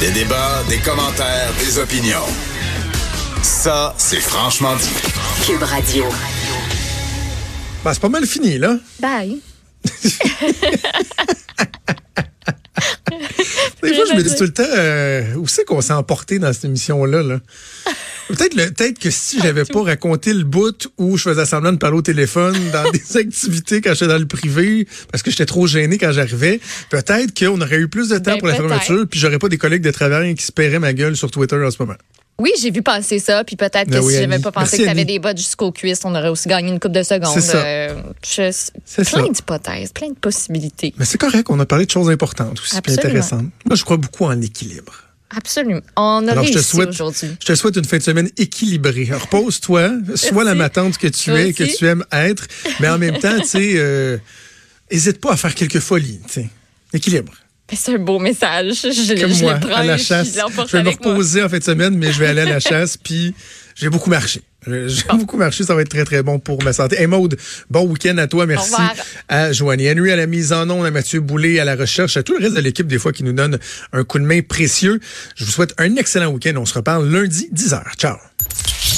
Des débats, des commentaires, des opinions. Ça, c'est franchement dit. Cube Radio. Ben, c'est pas mal fini, là. Bye. Des fois, je me dis tout le temps, euh, où c'est qu'on s'est emporté dans cette émission-là, là? Peut-être le- peut-être que si j'avais pas raconté le bout où je faisais semblant de parler au téléphone dans des activités quand j'étais dans le privé parce que j'étais trop gêné quand j'arrivais, peut-être qu'on aurait eu plus de temps Ben, pour la fermeture puis j'aurais pas des collègues de travail qui se paieraient ma gueule sur Twitter en ce moment. Oui, j'ai vu passer ça, puis peut-être que Ben oui, si j'avais pas pensé Merci, que tu avais Annie. des bottes jusqu'aux cuisses, on aurait aussi gagné une coupe de secondes. Ça. Euh, je- plein d'hypothèses, plein de possibilités. Mais c'est correct, on a parlé de choses importantes aussi, puis intéressantes. Moi, je crois beaucoup en l'équilibre. Absolument. On a Alors, je te réussi souhaite, aujourd'hui. je te souhaite une fin de semaine équilibrée. Repose-toi, sois la matante que tu Toi es, que aussi. tu aimes être, mais en même temps, tu sais, euh, hésite pas à faire quelques folies, tu sais. Équilibre. C'est un beau message. Je, je Comme le moi, prends, à la je chasse. l'emporte Je vais me moi. reposer en fin de semaine, mais je vais aller à la chasse, puis j'ai beaucoup marché. J'ai beaucoup marché, ça va être très, très bon pour ma santé. Hey Maude, bon week-end à toi, merci. À Joanie Henry à la mise en onde, à Mathieu Boulay à la recherche, à tout le reste de l'équipe, des fois, qui nous donne un coup de main précieux. Je vous souhaite un excellent week-end. On se reparle lundi, 10h. Ciao.